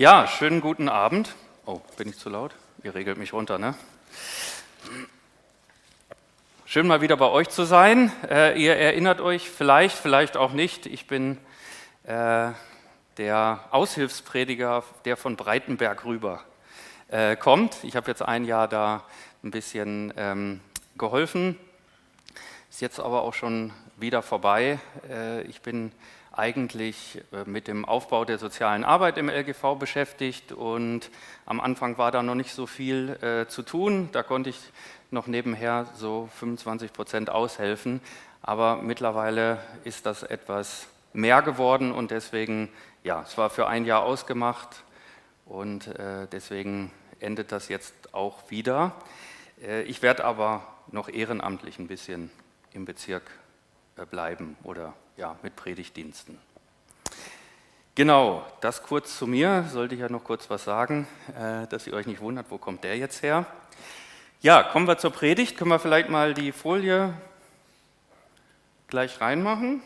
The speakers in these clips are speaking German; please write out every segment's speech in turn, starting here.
Ja, schönen guten Abend. Oh, bin ich zu laut? Ihr regelt mich runter, ne? Schön mal wieder bei euch zu sein. Äh, ihr erinnert euch vielleicht, vielleicht auch nicht. Ich bin äh, der Aushilfsprediger, der von Breitenberg rüber äh, kommt. Ich habe jetzt ein Jahr da ein bisschen ähm, geholfen. Ist jetzt aber auch schon wieder vorbei. Äh, ich bin eigentlich äh, mit dem Aufbau der sozialen Arbeit im LGV beschäftigt und am Anfang war da noch nicht so viel äh, zu tun. Da konnte ich noch nebenher so 25 Prozent aushelfen, aber mittlerweile ist das etwas mehr geworden und deswegen, ja, es war für ein Jahr ausgemacht und äh, deswegen endet das jetzt auch wieder. Ich werde aber noch ehrenamtlich ein bisschen im Bezirk bleiben oder ja, mit Predigtdiensten. Genau, das kurz zu mir. Sollte ich ja noch kurz was sagen, äh, dass ihr euch nicht wundert, wo kommt der jetzt her? Ja, kommen wir zur Predigt. Können wir vielleicht mal die Folie gleich reinmachen?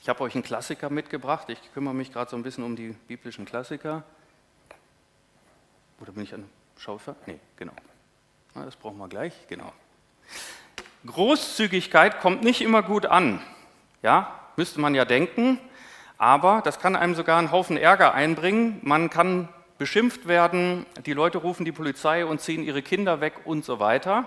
Ich habe euch einen Klassiker mitgebracht. Ich kümmere mich gerade so ein bisschen um die biblischen Klassiker. Oder bin ich ein Schaufer? Nee, genau. das brauchen wir gleich, genau. Großzügigkeit kommt nicht immer gut an. Ja, müsste man ja denken, aber das kann einem sogar einen Haufen Ärger einbringen. Man kann beschimpft werden, die Leute rufen die Polizei und ziehen ihre Kinder weg und so weiter.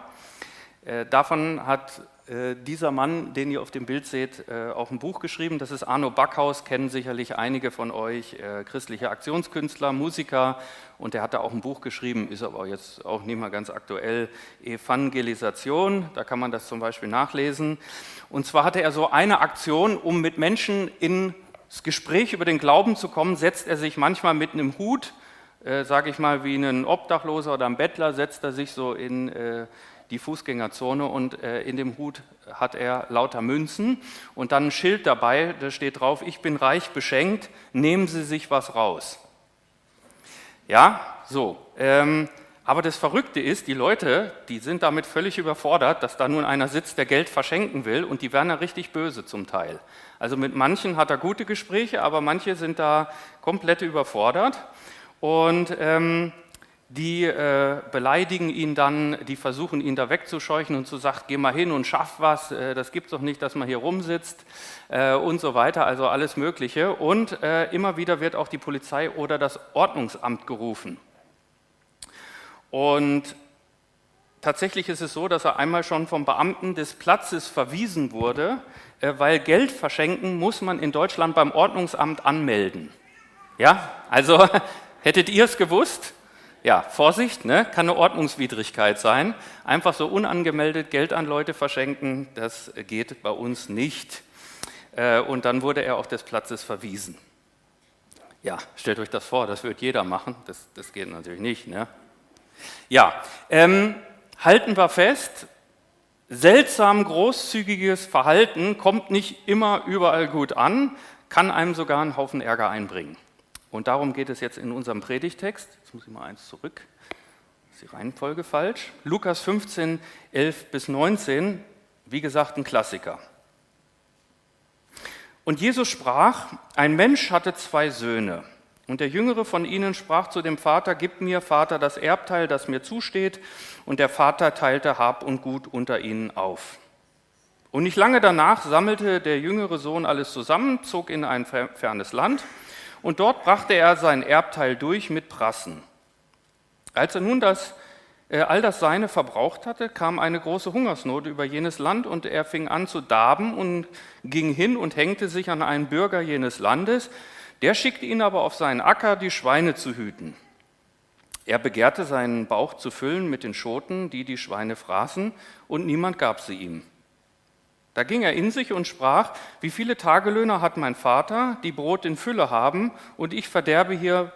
Äh, davon hat dieser Mann, den ihr auf dem Bild seht, äh, auch ein Buch geschrieben. Das ist Arno Backhaus, kennen sicherlich einige von euch, äh, christliche Aktionskünstler, Musiker. Und der hat da auch ein Buch geschrieben, ist aber jetzt auch nicht mal ganz aktuell, Evangelisation. Da kann man das zum Beispiel nachlesen. Und zwar hatte er so eine Aktion, um mit Menschen ins Gespräch über den Glauben zu kommen, setzt er sich manchmal mit einem Hut, äh, sage ich mal, wie ein Obdachloser oder ein Bettler, setzt er sich so in äh, die Fußgängerzone und äh, in dem Hut hat er lauter Münzen und dann ein Schild dabei, da steht drauf, ich bin reich beschenkt, nehmen Sie sich was raus. Ja, so. Ähm, aber das Verrückte ist, die Leute, die sind damit völlig überfordert, dass da nun einer sitzt, der Geld verschenken will und die werden da richtig böse zum Teil. Also mit manchen hat er gute Gespräche, aber manche sind da komplett überfordert. Und ähm, die äh, beleidigen ihn dann, die versuchen ihn da wegzuscheuchen und zu sagen, geh mal hin und schaff was, äh, das es doch nicht, dass man hier rumsitzt äh, und so weiter, also alles Mögliche. Und äh, immer wieder wird auch die Polizei oder das Ordnungsamt gerufen. Und tatsächlich ist es so, dass er einmal schon vom Beamten des Platzes verwiesen wurde, äh, weil Geld verschenken muss man in Deutschland beim Ordnungsamt anmelden. Ja, also hättet ihr es gewusst? Ja, Vorsicht, ne? kann eine Ordnungswidrigkeit sein. Einfach so unangemeldet Geld an Leute verschenken, das geht bei uns nicht. Äh, und dann wurde er auch des Platzes verwiesen. Ja, stellt euch das vor, das wird jeder machen. Das, das geht natürlich nicht. Ne? Ja, ähm, halten wir fest, seltsam großzügiges Verhalten kommt nicht immer überall gut an, kann einem sogar einen Haufen Ärger einbringen. Und darum geht es jetzt in unserem Predigtext. Jetzt muss ich mal eins zurück. Ist die Reihenfolge falsch. Lukas 15, 11 bis 19. Wie gesagt, ein Klassiker. Und Jesus sprach: Ein Mensch hatte zwei Söhne. Und der jüngere von ihnen sprach zu dem Vater: Gib mir, Vater, das Erbteil, das mir zusteht. Und der Vater teilte Hab und Gut unter ihnen auf. Und nicht lange danach sammelte der jüngere Sohn alles zusammen, zog in ein fernes Land und dort brachte er sein Erbteil durch mit Prassen. Als er nun das, äh, all das Seine verbraucht hatte, kam eine große Hungersnot über jenes Land und er fing an zu darben und ging hin und hängte sich an einen Bürger jenes Landes. Der schickte ihn aber auf seinen Acker, die Schweine zu hüten. Er begehrte seinen Bauch zu füllen mit den Schoten, die die Schweine fraßen, und niemand gab sie ihm. Da ging er in sich und sprach, wie viele Tagelöhner hat mein Vater, die Brot in Fülle haben, und ich verderbe hier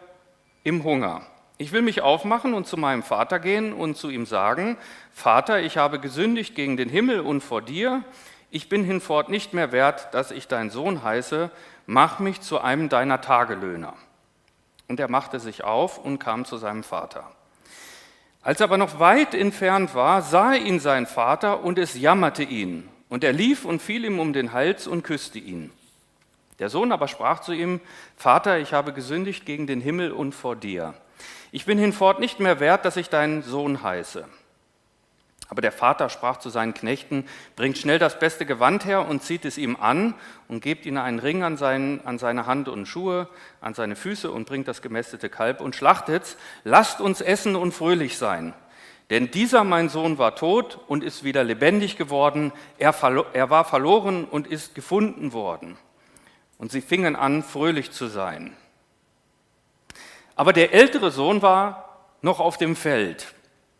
im Hunger. Ich will mich aufmachen und zu meinem Vater gehen und zu ihm sagen, Vater, ich habe gesündigt gegen den Himmel und vor dir, ich bin hinfort nicht mehr wert, dass ich dein Sohn heiße, mach mich zu einem deiner Tagelöhner. Und er machte sich auf und kam zu seinem Vater. Als er aber noch weit entfernt war, sah ihn sein Vater und es jammerte ihn und er lief und fiel ihm um den Hals und küsste ihn. Der Sohn aber sprach zu ihm, Vater, ich habe gesündigt gegen den Himmel und vor dir. Ich bin hinfort nicht mehr wert, dass ich dein Sohn heiße. Aber der Vater sprach zu seinen Knechten, bringt schnell das beste Gewand her und zieht es ihm an und gebt ihm einen Ring an, seinen, an seine Hand und Schuhe, an seine Füße und bringt das gemästete Kalb und schlachtet's. Lasst uns essen und fröhlich sein. Denn dieser mein Sohn war tot und ist wieder lebendig geworden. Er, er war verloren und ist gefunden worden. Und sie fingen an, fröhlich zu sein. Aber der ältere Sohn war noch auf dem Feld.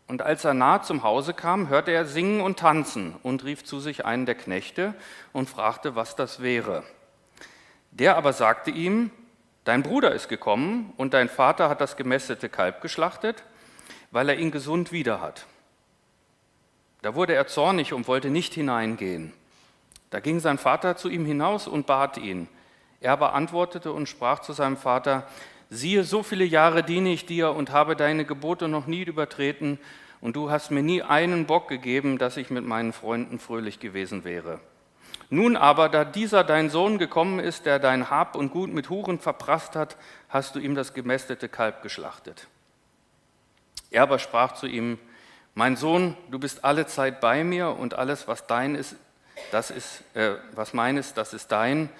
Und als er nahe zum Hause kam, hörte er singen und tanzen und rief zu sich einen der Knechte und fragte, was das wäre. Der aber sagte ihm, Dein Bruder ist gekommen und dein Vater hat das gemästete Kalb geschlachtet, weil er ihn gesund wieder hat. Da wurde er zornig und wollte nicht hineingehen. Da ging sein Vater zu ihm hinaus und bat ihn. Er aber antwortete und sprach zu seinem Vater, siehe, so viele Jahre diene ich dir und habe deine Gebote noch nie übertreten, und du hast mir nie einen Bock gegeben, dass ich mit meinen Freunden fröhlich gewesen wäre. Nun aber, da dieser dein Sohn gekommen ist, der dein Hab und Gut mit Huren verprasst hat, hast du ihm das gemästete Kalb geschlachtet. Er aber sprach zu ihm, mein Sohn, du bist alle Zeit bei mir und alles, was dein ist, das ist, äh, was mein ist, das ist dein.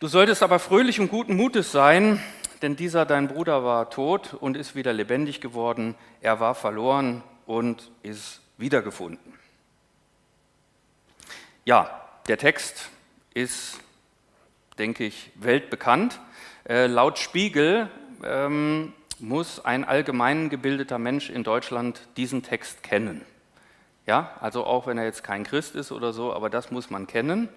Du solltest aber fröhlich und guten Mutes sein, denn dieser dein Bruder war tot und ist wieder lebendig geworden. Er war verloren und ist wiedergefunden. Ja, der Text ist, denke ich, weltbekannt. Äh, laut Spiegel ähm, muss ein allgemein gebildeter Mensch in Deutschland diesen Text kennen. Ja, also auch wenn er jetzt kein Christ ist oder so, aber das muss man kennen.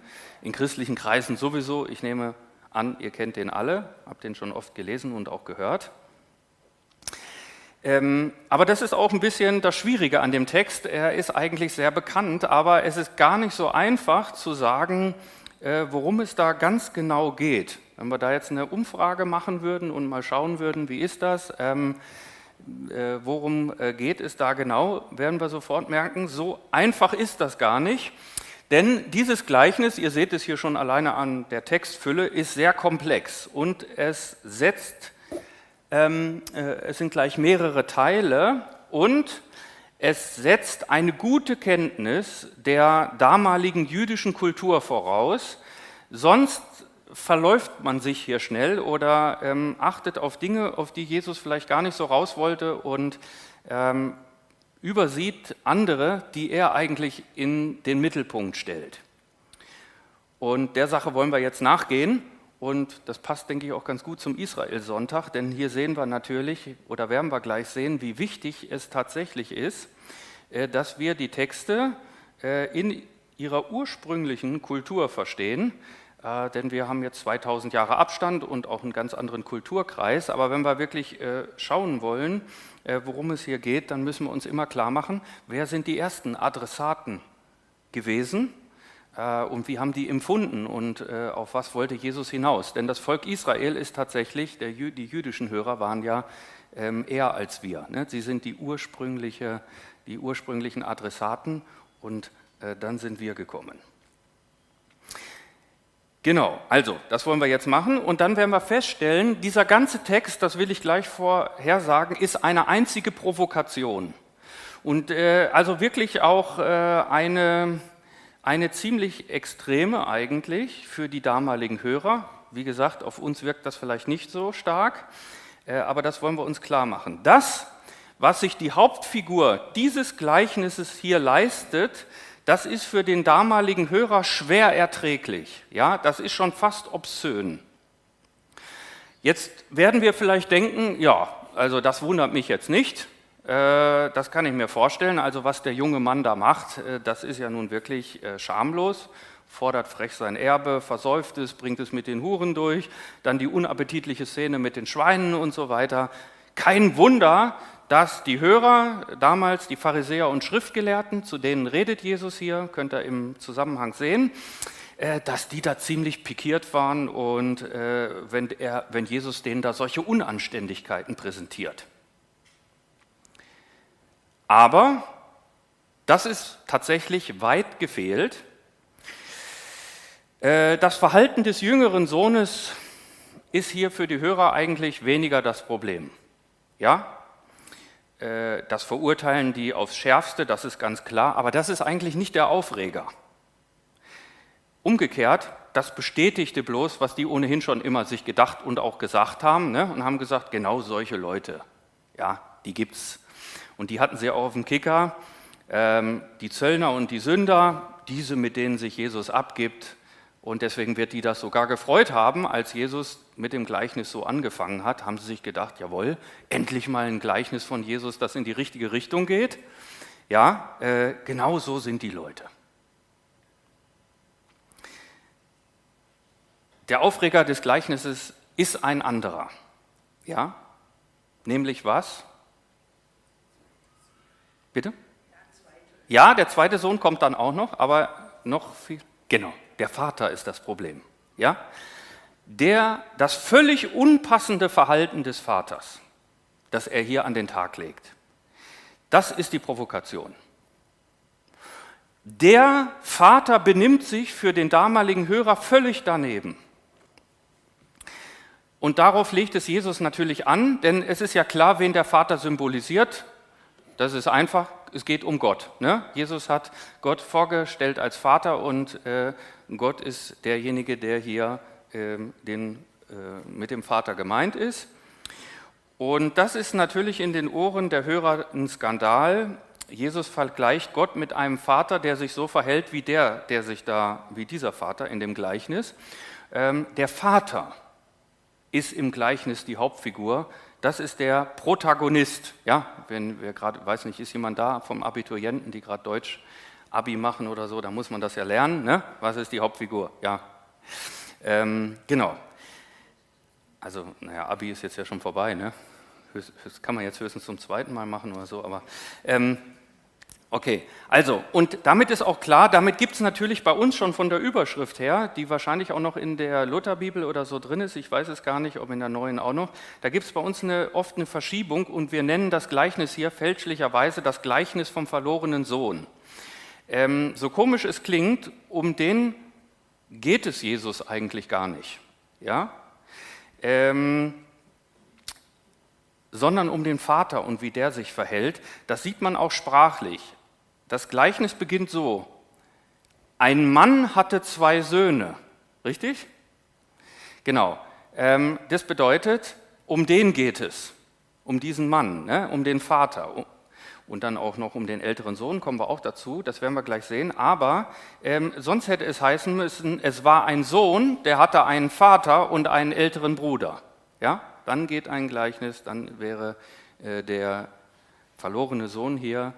In christlichen Kreisen sowieso. Ich nehme an, ihr kennt den alle, habt den schon oft gelesen und auch gehört. Ähm, aber das ist auch ein bisschen das Schwierige an dem Text. Er ist eigentlich sehr bekannt, aber es ist gar nicht so einfach zu sagen, worum es da ganz genau geht. Wenn wir da jetzt eine Umfrage machen würden und mal schauen würden, wie ist das, ähm, äh, worum äh, geht es da genau, werden wir sofort merken, so einfach ist das gar nicht. Denn dieses Gleichnis, ihr seht es hier schon alleine an der Textfülle, ist sehr komplex und es setzt, ähm, äh, es sind gleich mehrere Teile und es setzt eine gute Kenntnis der damaligen jüdischen Kultur voraus. Sonst verläuft man sich hier schnell oder ähm, achtet auf Dinge, auf die Jesus vielleicht gar nicht so raus wollte und ähm, übersieht andere, die er eigentlich in den Mittelpunkt stellt. Und der Sache wollen wir jetzt nachgehen. Und das passt, denke ich, auch ganz gut zum Israel-Sonntag, denn hier sehen wir natürlich, oder werden wir gleich sehen, wie wichtig es tatsächlich ist, äh, dass wir die Texte äh, in ihrer ursprünglichen Kultur verstehen. Äh, denn wir haben jetzt 2000 Jahre Abstand und auch einen ganz anderen Kulturkreis. Aber wenn wir wirklich schauen wollen, worum es hier geht, dann müssen wir uns immer klar machen, wer sind die ersten Adressaten gewesen und wie haben die empfunden und äh, auf was wollte Jesus hinaus. Denn das Volk Israel ist tatsächlich, der, die jüdischen Hörer waren ja ähm, eher als wir. Ne? Sie sind die, ursprüngliche, die ursprünglichen Adressaten und äh, dann sind wir gekommen. Genau, also das wollen wir jetzt machen und dann werden wir feststellen, dieser ganze Text, das will ich gleich vorhersagen, ist eine einzige Provokation. Und äh, also wirklich auch äh, eine, eine ziemlich extreme eigentlich für die damaligen Hörer. Wie gesagt, auf uns wirkt das vielleicht nicht so stark, äh, aber das wollen wir uns klar machen. Das, was sich die Hauptfigur dieses Gleichnisses hier leistet, das ist für den damaligen Hörer schwer erträglich. Ja, das ist schon fast obszön. Jetzt werden wir vielleicht denken, ja, also das wundert mich jetzt nicht. Äh, das kann ich mir vorstellen. Also was der junge Mann da macht, äh, das ist ja nun wirklich äh, schamlos. Fordert frech sein Erbe, versäuft es, bringt es mit den Huren durch, dann die unappetitliche Szene mit den Schweinen und so weiter. Kein Wunder, dass die Hörer, damals die Pharisäer und Schriftgelehrten, zu denen redet Jesus hier, könnt ihr im Zusammenhang sehen, dass die da ziemlich pikiert waren und wenn, er, wenn Jesus denen da solche Unanständigkeiten präsentiert. Aber das ist tatsächlich weit gefehlt. Äh, das Verhalten des jüngeren Sohnes ist hier für die Hörer eigentlich weniger das Problem. Ja, äh, das verurteilen die aufs Schärfste, das ist ganz klar, aber das ist eigentlich nicht der Aufreger. Umgekehrt, das bestätigte bloß, was die ohnehin schon immer sich gedacht und auch gesagt haben ne? und haben gesagt, genau solche Leute, ja, die gibt's. Und die hatten sie auch auf dem Kicker, ähm, die Zöllner und die Sünder, diese, mit denen sich Jesus abgibt. Und deswegen wird die das sogar gefreut haben, als Jesus mit dem Gleichnis so angefangen hat, haben sie sich gedacht, jawohl, endlich mal ein Gleichnis von Jesus, das in die richtige Richtung geht. Ja, äh, genau so sind die Leute. Der Aufreger des Gleichnisses ist ein anderer. Ja? Nämlich was? Bitte? Ja, der zweite Sohn kommt dann auch noch, aber noch viel. Genau, der Vater ist das Problem. Ja? Der, das völlig unpassende Verhalten des Vaters, das er hier an den Tag legt, das ist die Provokation. Der Vater benimmt sich für den damaligen Hörer völlig daneben. Und darauf legt es Jesus natürlich an, denn es ist ja klar, wen der Vater symbolisiert. Das ist einfach, es geht um Gott. Ne? Jesus hat Gott vorgestellt als Vater und äh, Gott ist derjenige, der hier äh, den, äh, mit dem Vater gemeint ist. Und das ist natürlich in den Ohren der Hörer ein Skandal. Jesus vergleicht Gott mit einem Vater, der sich so verhält wie der, der sich da, wie dieser Vater in dem Gleichnis. Ähm, der Vater ist im Gleichnis die Hauptfigur. Das ist der Protagonist. Ja, wenn wir gerade, weiß nicht, ist jemand da vom Abiturienten, die gerade Deutsch Abi machen oder so, da muss man das ja lernen. Ne? Was ist die Hauptfigur? Ja, ähm, genau. Also, naja, Abi ist jetzt ja schon vorbei. Ne? Das kann man jetzt höchstens zum zweiten Mal machen oder so, aber ähm, Okay, also, und damit ist auch klar, damit gibt es natürlich bei uns schon von der Überschrift her, die wahrscheinlich auch noch in der Lutherbibel oder so drin ist, ich weiß es gar nicht, ob in der neuen auch noch, da gibt es bei uns eine, oft eine Verschiebung und wir nennen das Gleichnis hier fälschlicherweise das Gleichnis vom verlorenen Sohn. Ähm, so komisch es klingt, um den geht es Jesus eigentlich gar nicht, ja? Ähm, sondern um den Vater und wie der sich verhält. Das sieht man auch sprachlich. Das Gleichnis beginnt so. Ein Mann hatte zwei Söhne, richtig? Genau. Ähm, das bedeutet, um den geht es, um diesen Mann, ne? um den Vater. Und dann auch noch um den älteren Sohn, kommen wir auch dazu, das werden wir gleich sehen. Aber ähm, sonst hätte es heißen müssen, es war ein Sohn, der hatte einen Vater und einen älteren Bruder. Ja? Dann geht ein Gleichnis, dann wäre äh, der verlorene Sohn hier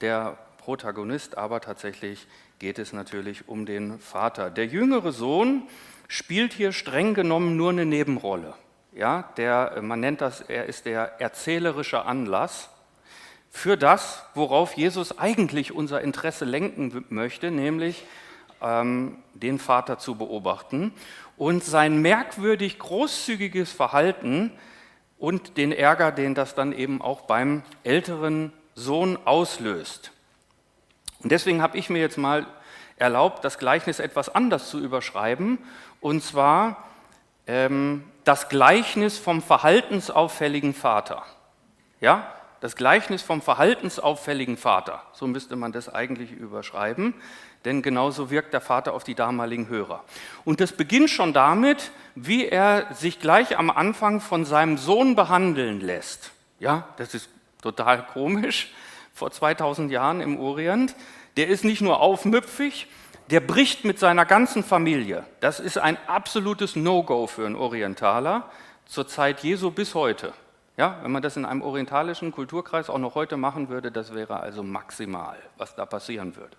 der Protagonist, aber tatsächlich geht es natürlich um den Vater. Der jüngere Sohn spielt hier streng genommen nur eine Nebenrolle. Ja, der, man nennt das, er ist der erzählerische Anlass für das, worauf Jesus eigentlich unser Interesse lenken möchte, nämlich ähm, den Vater zu beobachten und sein merkwürdig großzügiges Verhalten und den Ärger, den das dann eben auch beim älteren Sohn auslöst. Und deswegen habe ich mir jetzt mal erlaubt, das Gleichnis etwas anders zu überschreiben, und zwar ähm, das Gleichnis vom verhaltensauffälligen Vater. Ja, das Gleichnis vom verhaltensauffälligen Vater, so müsste man das eigentlich überschreiben, denn genauso wirkt der Vater auf die damaligen Hörer. Und das beginnt schon damit, wie er sich gleich am Anfang von seinem Sohn behandeln lässt. Ja, das ist total komisch, vor 2000 Jahren im Orient, der ist nicht nur aufmüpfig, der bricht mit seiner ganzen Familie. Das ist ein absolutes No-Go für einen Orientaler zur Zeit Jesu bis heute. Ja, wenn man das in einem orientalischen Kulturkreis auch noch heute machen würde, das wäre also maximal, was da passieren würde.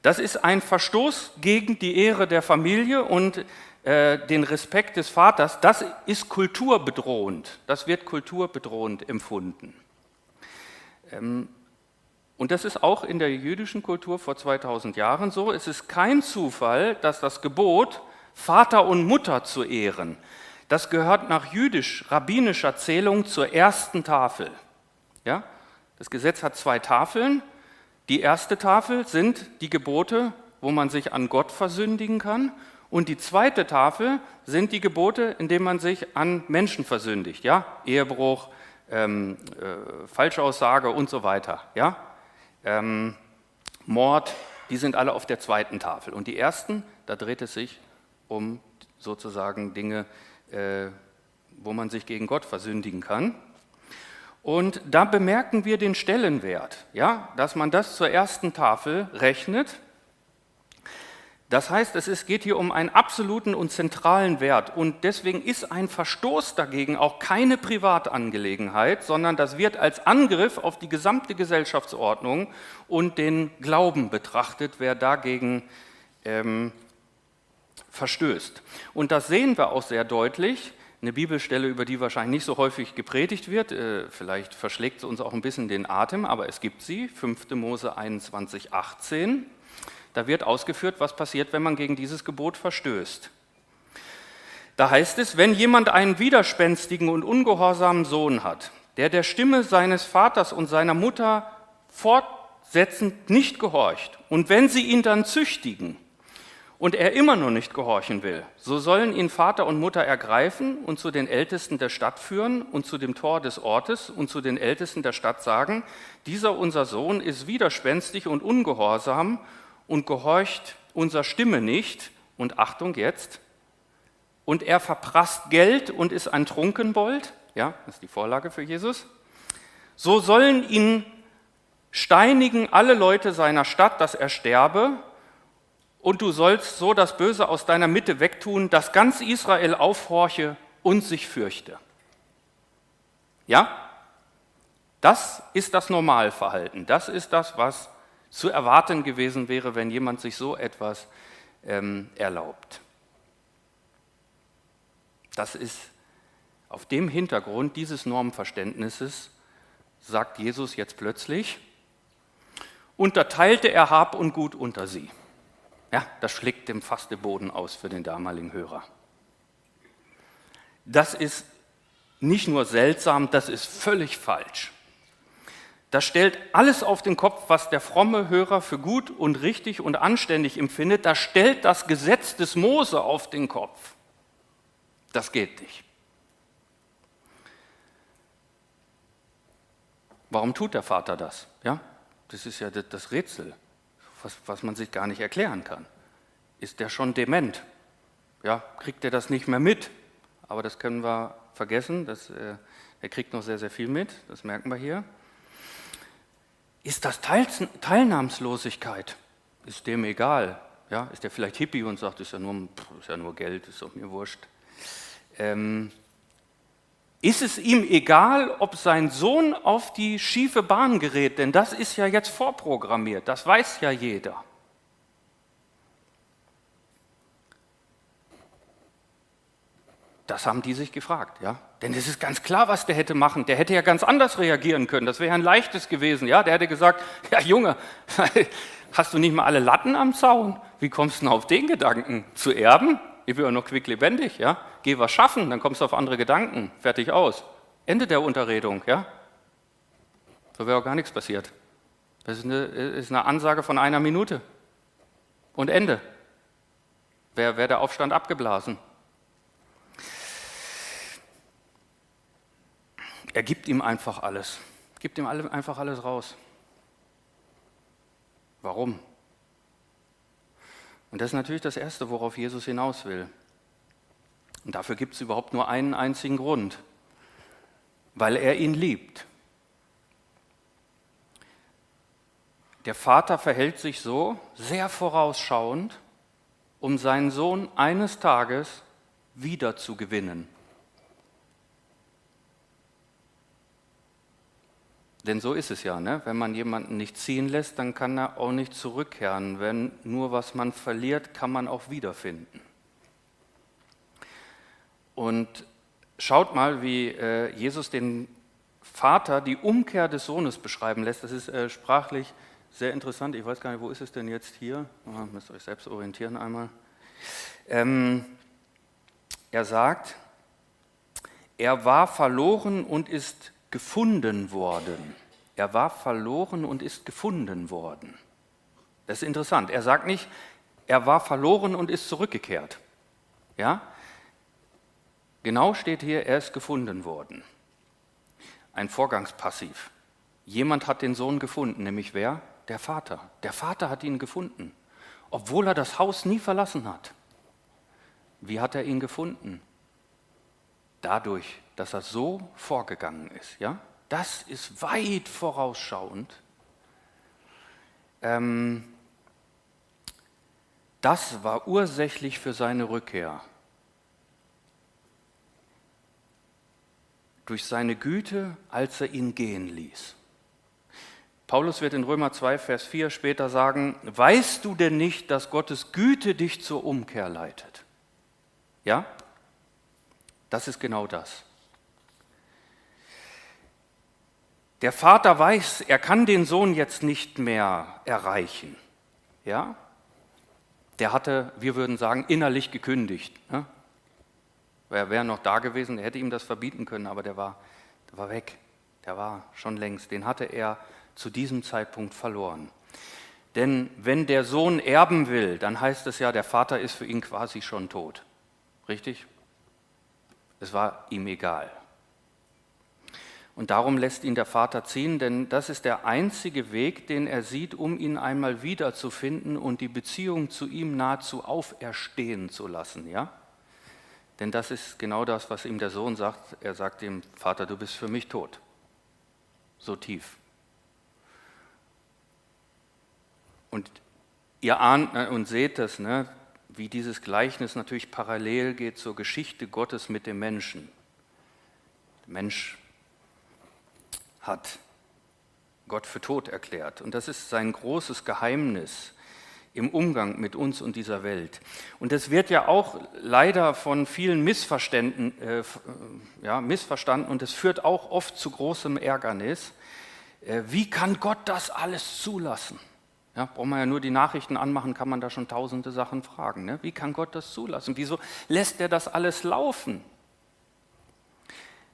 Das ist ein Verstoß gegen die Ehre der Familie und äh, den Respekt des Vaters. Das ist kulturbedrohend. Das wird kulturbedrohend empfunden. Ähm, und das ist auch in der jüdischen Kultur vor 2000 Jahren so. Es ist kein Zufall, dass das Gebot, Vater und Mutter zu ehren, das gehört nach jüdisch-rabbinischer Zählung zur ersten Tafel. Ja? Das Gesetz hat zwei Tafeln. Die erste Tafel sind die Gebote wo man sich an Gott versündigen kann. Und die zweite Tafel sind die Gebote, in denen man sich an Menschen versündigt. Ja? Ehebruch, ähm, äh, Falschaussage und so weiter. Ja? Ähm, Mord, die sind alle auf der zweiten Tafel. Und die ersten, da dreht es sich um sozusagen Dinge, äh, wo man sich gegen Gott versündigen kann. Und da bemerken wir den Stellenwert, ja, dass man das zur ersten Tafel rechnet. Das heißt, es geht hier um einen absoluten und zentralen Wert. Und deswegen ist ein Verstoß dagegen auch keine Privatangelegenheit, sondern das wird als Angriff auf die gesamte Gesellschaftsordnung und den Glauben betrachtet, wer dagegen ähm, verstößt. Und das sehen wir auch sehr deutlich eine Bibelstelle, über die wahrscheinlich nicht so häufig gepredigt wird. Äh, vielleicht verschlägt sie uns auch ein bisschen den Atem, aber es gibt sie, 5. Mose 21, 18. Da wird ausgeführt, was passiert, wenn man gegen dieses Gebot verstößt. Da heißt es, wenn jemand einen widerspenstigen und ungehorsamen Sohn hat, der der Stimme seines Vaters und seiner Mutter fortsetzend nicht gehorcht, und wenn sie ihn dann züchtigen, und er immer noch nicht gehorchen will, so sollen ihn Vater und Mutter ergreifen und zu den Ältesten der Stadt führen und zu dem Tor des Ortes und zu den Ältesten der Stadt sagen, dieser unser Sohn ist widerspenstig und ungehorsam und gehorcht unserer Stimme nicht. Und Achtung jetzt, und er verprasst Geld und ist ein Trunkenbold, ja, das ist die Vorlage für Jesus, so sollen ihn steinigen alle Leute seiner Stadt, dass er sterbe, und du sollst so das Böse aus deiner Mitte wegtun, dass ganz Israel aufhorche und sich fürchte. Ja? Das ist das Normalverhalten. Das ist das, was zu erwarten gewesen wäre, wenn jemand sich so etwas ähm, erlaubt. Das ist auf dem Hintergrund dieses Normverständnisses, sagt Jesus jetzt plötzlich, unterteilte er Hab und Gut unter sie. Ja, das schlägt dem fast den Boden aus für den damaligen Hörer. Das ist nicht nur seltsam, das ist völlig falsch. Das stellt alles auf den Kopf, was der fromme Hörer für gut und richtig und anständig empfindet. Das stellt das Gesetz des Mose auf den Kopf. Das geht nicht. Warum tut der Vater das? Ja, das ist ja das Rätsel was, was man sich gar nicht erklären kann. Ist der schon dement? Ja, kriegt er das nicht mehr mit? Aber das können wir vergessen. Das, äh, er kriegt noch sehr, sehr viel mit. Das merken wir hier. Ist das Teil, Teilnahmslosigkeit? Ist dem egal? Ja, ist der vielleicht Hippie und sagt, ist ja nur, ist ja nur Geld, ist doch mir wurscht. Ähm, ist es ihm egal, ob sein Sohn auf die schiefe Bahn gerät? Denn das ist ja jetzt vorprogrammiert, das weiß ja jeder. Das haben die sich gefragt, ja. Denn es ist ganz klar, was der hätte machen. Der hätte ja ganz anders reagieren können. Das wäre ein leichtes gewesen, ja. Der hätte gesagt: Ja, Junge, hast du nicht mal alle Latten am Zaun? Wie kommst du denn auf den Gedanken? Zu erben? ich bin ja noch quicklebendig, ja? Geh was schaffen, dann kommst du auf andere Gedanken. Fertig aus. Ende der Unterredung, ja? So wäre auch gar nichts passiert. Das ist eine, ist eine Ansage von einer Minute. Und Ende. Wäre wär der Aufstand abgeblasen. Er gibt ihm einfach alles. Gibt ihm einfach alles raus. Warum? Und das ist natürlich das Erste, worauf Jesus hinaus will. Und dafür gibt es überhaupt nur einen einzigen Grund, weil er ihn liebt. Der Vater verhält sich so sehr vorausschauend, um seinen Sohn eines Tages wieder zu gewinnen. Denn so ist es ja, ne? wenn man jemanden nicht ziehen lässt, dann kann er auch nicht zurückkehren. Wenn nur was man verliert, kann man auch wiederfinden. Und schaut mal, wie äh, Jesus den Vater die Umkehr des Sohnes beschreiben lässt. Das ist äh, sprachlich sehr interessant. Ich weiß gar nicht, wo ist es denn jetzt hier? Oh, müsst euch selbst orientieren einmal. Ähm, er sagt, er war verloren und ist gefunden worden. Er war verloren und ist gefunden worden. Das ist interessant. Er sagt nicht, er war verloren und ist zurückgekehrt. Ja? Genau steht hier, er ist gefunden worden. Ein Vorgangspassiv. Jemand hat den Sohn gefunden, nämlich wer? Der Vater. Der Vater hat ihn gefunden, obwohl er das Haus nie verlassen hat. Wie hat er ihn gefunden? Dadurch, dass er so vorgegangen ist. Ja? Das ist weit vorausschauend. Ähm, das war ursächlich für seine Rückkehr. Durch seine Güte, als er ihn gehen ließ. Paulus wird in Römer 2, Vers 4 später sagen, weißt du denn nicht, dass Gottes Güte dich zur Umkehr leitet? Ja? Das ist genau das. Der Vater weiß, er kann den Sohn jetzt nicht mehr erreichen. Ja? Der hatte, wir würden sagen, innerlich gekündigt. Ne? Er wäre noch da gewesen, er hätte ihm das verbieten können, aber der war, der war weg. Der war schon längst. Den hatte er zu diesem Zeitpunkt verloren. Denn wenn der Sohn erben will, dann heißt es ja, der Vater ist für ihn quasi schon tot. Richtig? Es war ihm egal. Und darum lässt ihn der Vater ziehen, denn das ist der einzige Weg, den er sieht, um ihn einmal wiederzufinden und die Beziehung zu ihm nahezu auferstehen zu lassen. Ja? Denn das ist genau das, was ihm der Sohn sagt. Er sagt dem Vater, du bist für mich tot. So tief. Und ihr ahnt ne, und seht das, ne, wie dieses Gleichnis natürlich parallel geht zur Geschichte Gottes mit dem Menschen. Der Mensch hat Gott für tot erklärt. Und das ist sein großes Geheimnis im Umgang mit uns und dieser Welt. Und das wird ja auch leider von vielen Missverständen, äh, ja, missverstanden und es führt auch oft zu großem Ärgernis. Äh, wie kann Gott das alles zulassen? Ja, braucht man ja nur die Nachrichten anmachen, kann man da schon tausende Sachen fragen. Ne? Wie kann Gott das zulassen? Wieso lässt er das alles laufen?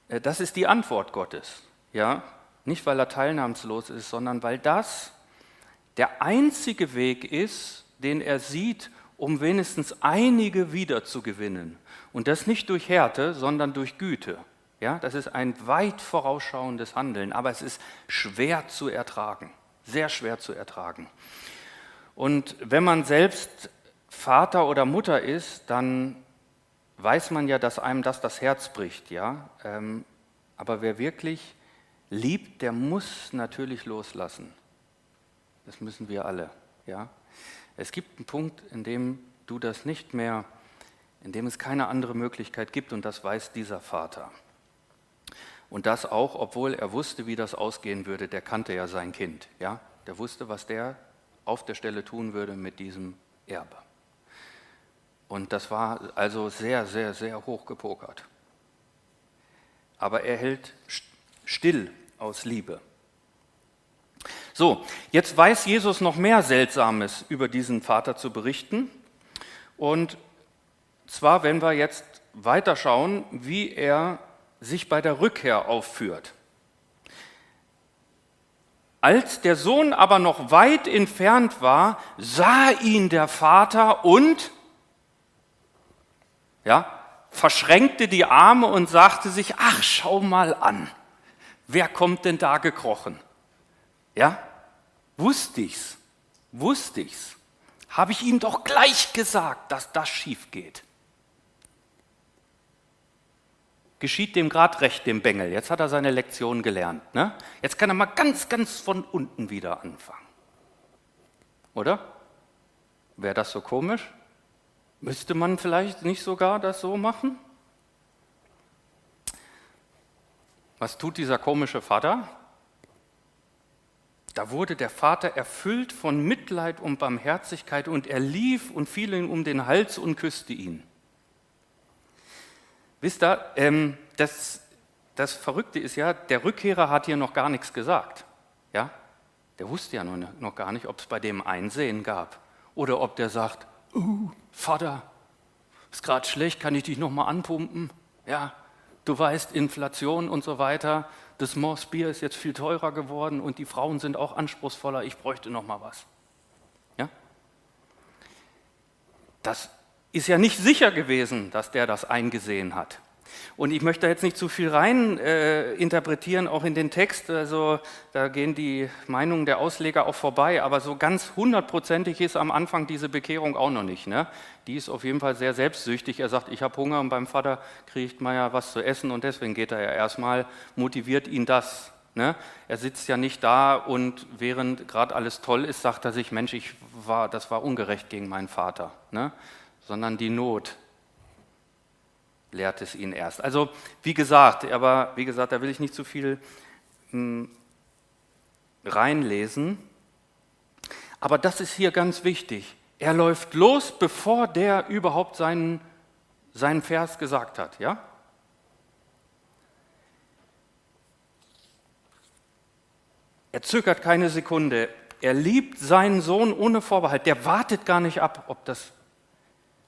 Äh, das ist die Antwort Gottes. Ja? Nicht, weil er teilnahmslos ist, sondern weil das der einzige Weg ist, den er sieht, um wenigstens einige wiederzugewinnen. Und das nicht durch Härte, sondern durch Güte. Ja, das ist ein weit vorausschauendes Handeln, aber es ist schwer zu ertragen, sehr schwer zu ertragen. Und wenn man selbst Vater oder Mutter ist, dann weiß man ja, dass einem das das Herz bricht, ja. Ähm, aber wer wirklich liebt, der muss natürlich loslassen. Das müssen wir alle. Ja? Es gibt einen Punkt, in dem du das nicht mehr, in dem es keine andere Möglichkeit gibt und das weiß dieser Vater. Und das auch, obwohl er wusste, wie das ausgehen würde, der kannte ja sein Kind. Ja? Der wusste, was der auf der Stelle tun würde mit diesem Erbe. Und das war also sehr, sehr, sehr hoch gepokert. Aber er hält still aus Liebe. So, jetzt weiß Jesus noch mehr Seltsames über diesen Vater zu berichten. Und zwar, wenn wir jetzt weiterschauen, wie er sich bei der Rückkehr aufführt. Als der Sohn aber noch weit entfernt war, sah ihn der Vater und ja, verschränkte die Arme und sagte sich, ach, schau mal an. Wer kommt denn da gekrochen? Ja? Wusste ich's? Wusste ich's? Habe ich ihm doch gleich gesagt, dass das schief geht. Geschieht dem grad recht, dem Bengel. Jetzt hat er seine Lektion gelernt. Ne? Jetzt kann er mal ganz, ganz von unten wieder anfangen. Oder? Wäre das so komisch? Müsste man vielleicht nicht sogar das so machen? Was tut dieser komische Vater? Da wurde der Vater erfüllt von Mitleid und Barmherzigkeit und er lief und fiel ihm um den Hals und küsste ihn. Wisst ihr, ähm, das, das Verrückte ist ja, der Rückkehrer hat hier noch gar nichts gesagt. Ja? Der wusste ja noch, gar nicht, ob es bei dem Einsehen gab oder ob der sagt, uh, Vater, ist gerade schlecht, kann ich dich noch mal anpumpen? Ja, Du weißt, Inflation und so weiter, das Mossbier ist jetzt viel teurer geworden und die Frauen sind auch anspruchsvoller, ich bräuchte noch mal was. Ja? das ist ja nicht sicher gewesen, dass der das eingesehen hat. Und ich möchte jetzt nicht zu viel rein äh, interpretieren, auch in den Text. Also da gehen die Meinungen der Ausleger auch vorbei. Aber so ganz hundertprozentig ist am Anfang diese Bekehrung auch noch nicht. Ne? Die ist auf jeden Fall sehr selbstsüchtig. Er sagt, ich habe Hunger und beim Vater kriegt man ja was zu essen und deswegen geht er ja erstmal, motiviert ihn das. Ne? Er sitzt ja nicht da und während gerade alles toll ist, sagt er sich, Mensch, ich war, das war ungerecht gegen meinen Vater. Ne? Sondern die Not lehrt es ihn erst. Also wie gesagt, aber wie gesagt, da will ich nicht zu viel hm, reinlesen. Aber das ist hier ganz wichtig. Er läuft los, bevor der überhaupt seinen, seinen Vers gesagt hat. Ja? Er zögert keine Sekunde. Er liebt seinen Sohn ohne Vorbehalt. Der wartet gar nicht ab, ob das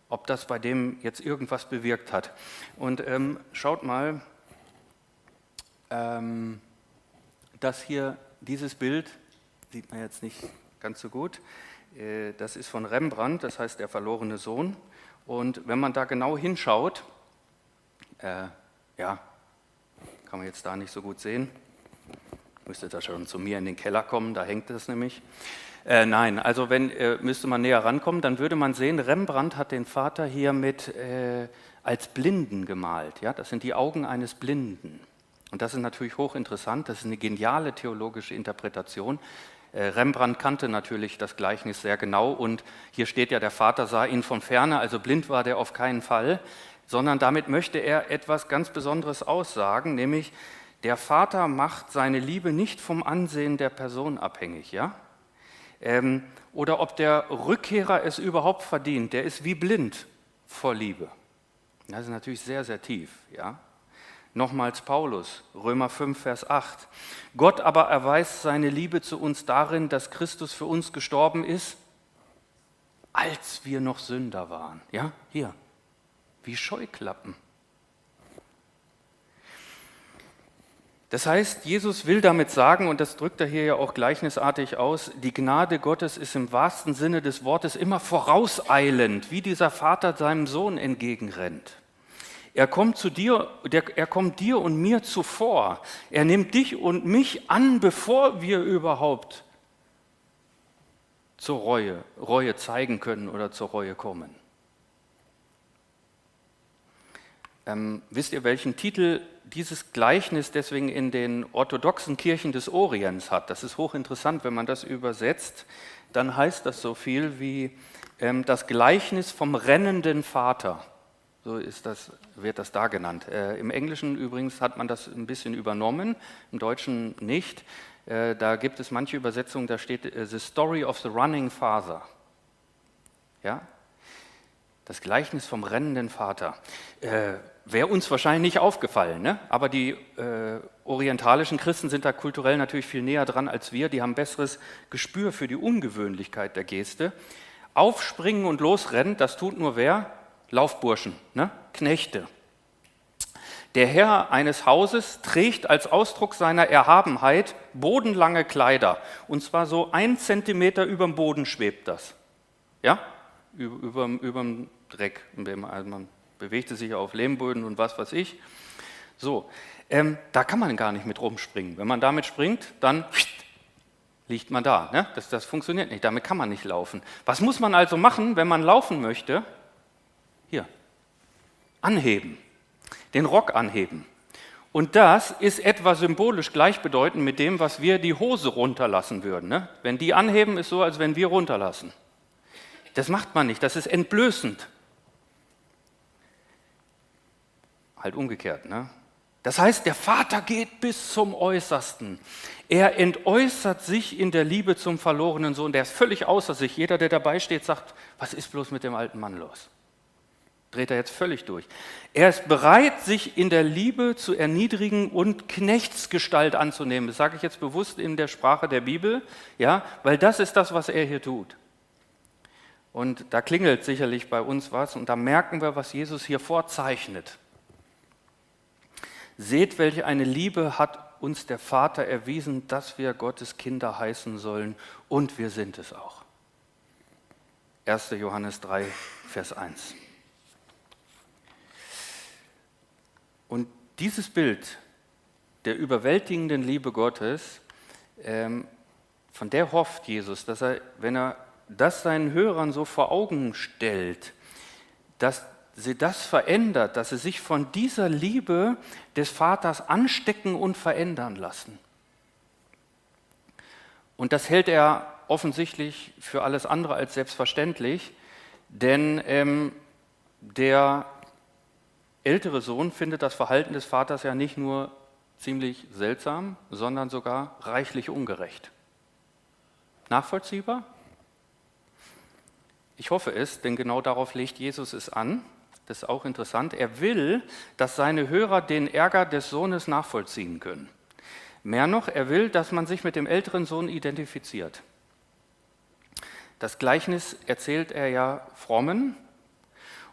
ob das bei dem jetzt irgendwas bewirkt hat. Und ähm, schaut mal, ähm, das hier, dieses Bild, sieht man jetzt nicht ganz so gut, äh, das ist von Rembrandt, das heißt der verlorene Sohn. Und wenn man da genau hinschaut, äh, ja, kann man jetzt da nicht so gut sehen, müsste da schon zu mir in den Keller kommen, da hängt es nämlich. Äh, nein, also wenn äh, müsste man näher rankommen, dann würde man sehen, Rembrandt hat den Vater hier mit äh, als Blinden gemalt. Ja, das sind die Augen eines Blinden. Und das ist natürlich hochinteressant. Das ist eine geniale theologische Interpretation. Äh, Rembrandt kannte natürlich das Gleichnis sehr genau und hier steht ja, der Vater sah ihn von ferne, also blind war der auf keinen Fall, sondern damit möchte er etwas ganz Besonderes aussagen, nämlich der Vater macht seine Liebe nicht vom Ansehen der Person abhängig, ja? Ähm, oder ob der Rückkehrer es überhaupt verdient. Der ist wie blind vor Liebe. Das ist natürlich sehr, sehr tief. Ja? Nochmals Paulus, Römer 5, Vers 8. Gott aber erweist seine Liebe zu uns darin, dass Christus für uns gestorben ist, als wir noch Sünder waren. Ja, hier, wie Scheuklappen. Das heißt, Jesus will damit sagen, und das drückt er hier ja auch gleichnisartig aus, die Gnade Gottes ist im wahrsten Sinne des Wortes immer vorauseilend, wie dieser Vater seinem Sohn entgegenrennt. Er kommt zu dir, er kommt dir und mir zuvor. Er nimmt dich und mich an, bevor wir überhaupt zur Reue, Reue zeigen können oder zur Reue kommen. Ähm, wisst ihr, welchen Titel dieses Gleichnis deswegen in den orthodoxen Kirchen des Orients hat? Das ist hochinteressant, wenn man das übersetzt, dann heißt das so viel wie ähm, das Gleichnis vom rennenden Vater. So das, wird das da genannt. Äh, Im Englischen übrigens hat man das ein bisschen übernommen, im Deutschen nicht. Äh, da gibt es manche Übersetzungen, da steht äh, The Story of the Running Father. Ja? Das Gleichnis vom rennenden Vater. Äh, Wäre uns wahrscheinlich nicht aufgefallen, ne? aber die äh, orientalischen Christen sind da kulturell natürlich viel näher dran als wir. Die haben besseres Gespür für die Ungewöhnlichkeit der Geste. Aufspringen und losrennen, das tut nur wer? Laufburschen, ne? Knechte. Der Herr eines Hauses trägt als Ausdruck seiner Erhabenheit bodenlange Kleider. Und zwar so ein Zentimeter über dem Boden schwebt das. Ja? Über, über, dem Dreck. Man bewegte sich auf Lehmböden und was weiß ich. So, ähm, da kann man gar nicht mit rumspringen. Wenn man damit springt, dann liegt man da. Ne? Das, das funktioniert nicht, damit kann man nicht laufen. Was muss man also machen, wenn man laufen möchte? Hier, anheben, den Rock anheben. Und das ist etwa symbolisch gleichbedeutend mit dem, was wir die Hose runterlassen würden. Ne? Wenn die anheben, ist so, als wenn wir runterlassen. Das macht man nicht, das ist entblößend. Halt umgekehrt. Ne? Das heißt, der Vater geht bis zum Äußersten. Er entäußert sich in der Liebe zum verlorenen Sohn. Der ist völlig außer sich. Jeder, der dabei steht, sagt, was ist bloß mit dem alten Mann los? Dreht er jetzt völlig durch. Er ist bereit, sich in der Liebe zu erniedrigen und Knechtsgestalt anzunehmen. Das sage ich jetzt bewusst in der Sprache der Bibel, ja, weil das ist das, was er hier tut. Und da klingelt sicherlich bei uns was und da merken wir, was Jesus hier vorzeichnet. Seht, welche eine Liebe hat uns der Vater erwiesen, dass wir Gottes Kinder heißen sollen und wir sind es auch. 1. Johannes 3, Vers 1. Und dieses Bild der überwältigenden Liebe Gottes, ähm, von der hofft Jesus, dass er, wenn er das seinen Hörern so vor Augen stellt, dass sie das verändert, dass sie sich von dieser Liebe des Vaters anstecken und verändern lassen. Und das hält er offensichtlich für alles andere als selbstverständlich, denn ähm, der ältere Sohn findet das Verhalten des Vaters ja nicht nur ziemlich seltsam, sondern sogar reichlich ungerecht. Nachvollziehbar? Ich hoffe es, denn genau darauf legt Jesus es an. Das ist auch interessant. Er will, dass seine Hörer den Ärger des Sohnes nachvollziehen können. Mehr noch, er will, dass man sich mit dem älteren Sohn identifiziert. Das Gleichnis erzählt er ja Frommen,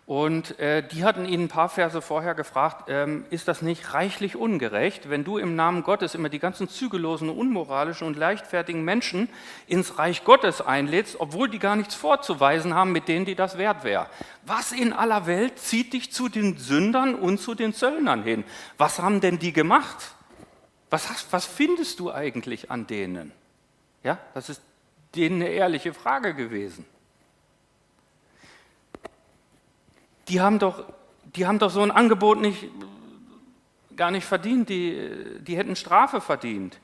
und äh, die hatten ihn ein paar Verse vorher gefragt, ähm, ist das nicht reichlich ungerecht, wenn du im Namen Gottes immer die ganzen zügellosen, unmoralischen und leichtfertigen Menschen ins Reich Gottes einlädst, obwohl die gar nichts vorzuweisen haben, mit denen die das wert wäre? Was in aller Welt zieht dich zu den Sündern und zu den Zöllnern hin? Was haben denn die gemacht? Was, hast, was findest du eigentlich an denen? Ja, das ist denen eine ehrliche Frage gewesen. Die haben doch, die haben doch so ein Angebot nicht, gar nicht verdient, die, die hätten Strafe verdient.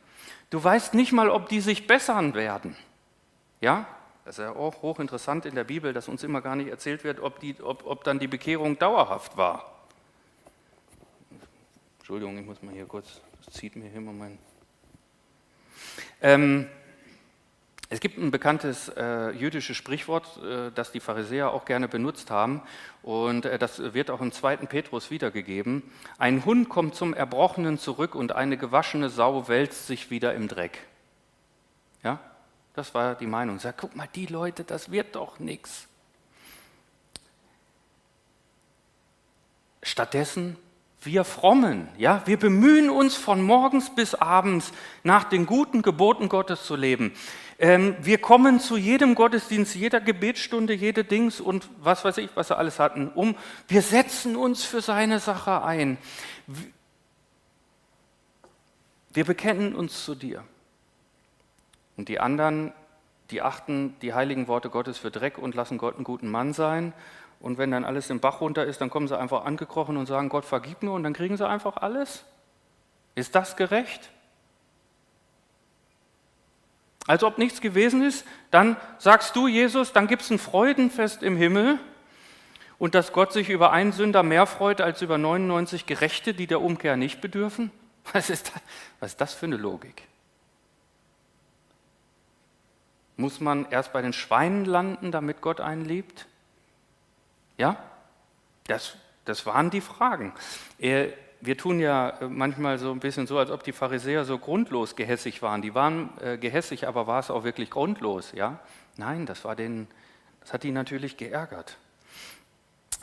Du weißt nicht mal, ob die sich bessern werden. Ja, das ist ja auch hochinteressant in der Bibel, dass uns immer gar nicht erzählt wird, ob, die, ob, ob dann die Bekehrung dauerhaft war. Entschuldigung, ich muss mal hier kurz, das zieht mir hier mal mein. Ähm, es gibt ein bekanntes äh, jüdisches Sprichwort, äh, das die Pharisäer auch gerne benutzt haben, und äh, das wird auch im zweiten Petrus wiedergegeben. Ein Hund kommt zum Erbrochenen zurück und eine gewaschene Sau wälzt sich wieder im Dreck. Ja, das war die Meinung. Sag, guck mal, die Leute, das wird doch nichts. Stattdessen wir Frommen, ja, wir bemühen uns von morgens bis abends nach den guten Geboten Gottes zu leben. Ähm, wir kommen zu jedem Gottesdienst, jeder Gebetsstunde, jede Dings und was weiß ich, was sie alles hatten, um. Wir setzen uns für seine Sache ein. Wir bekennen uns zu dir. Und die anderen, die achten die heiligen Worte Gottes für Dreck und lassen Gott einen guten Mann sein. Und wenn dann alles im Bach runter ist, dann kommen sie einfach angekrochen und sagen, Gott vergib mir und dann kriegen sie einfach alles. Ist das gerecht? Als ob nichts gewesen ist, dann sagst du, Jesus, dann gibt es ein Freudenfest im Himmel und dass Gott sich über einen Sünder mehr freut als über 99 Gerechte, die der Umkehr nicht bedürfen? Was ist das, was ist das für eine Logik? Muss man erst bei den Schweinen landen, damit Gott einen liebt? Ja? Das, das waren die Fragen. Er, wir tun ja äh, manchmal so ein bisschen so, als ob die Pharisäer so grundlos gehässig waren. Die waren äh, gehässig, aber war es auch wirklich grundlos? Ja? Nein, das, war denen, das hat die natürlich geärgert.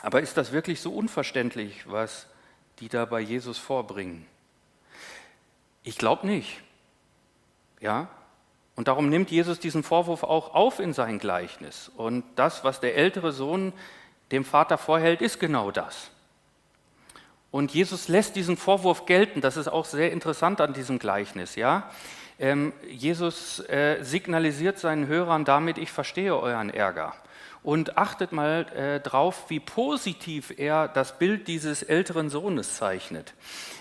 Aber ist das wirklich so unverständlich, was die da bei Jesus vorbringen? Ich glaube nicht. Ja? Und darum nimmt Jesus diesen Vorwurf auch auf in sein Gleichnis. Und das, was der ältere Sohn dem Vater vorhält, ist genau das. Und Jesus lässt diesen Vorwurf gelten. Das ist auch sehr interessant an diesem Gleichnis. Ja? Ähm, Jesus äh, signalisiert seinen Hörern damit, ich verstehe euren Ärger. Und achtet mal äh, drauf, wie positiv er das Bild dieses älteren Sohnes zeichnet.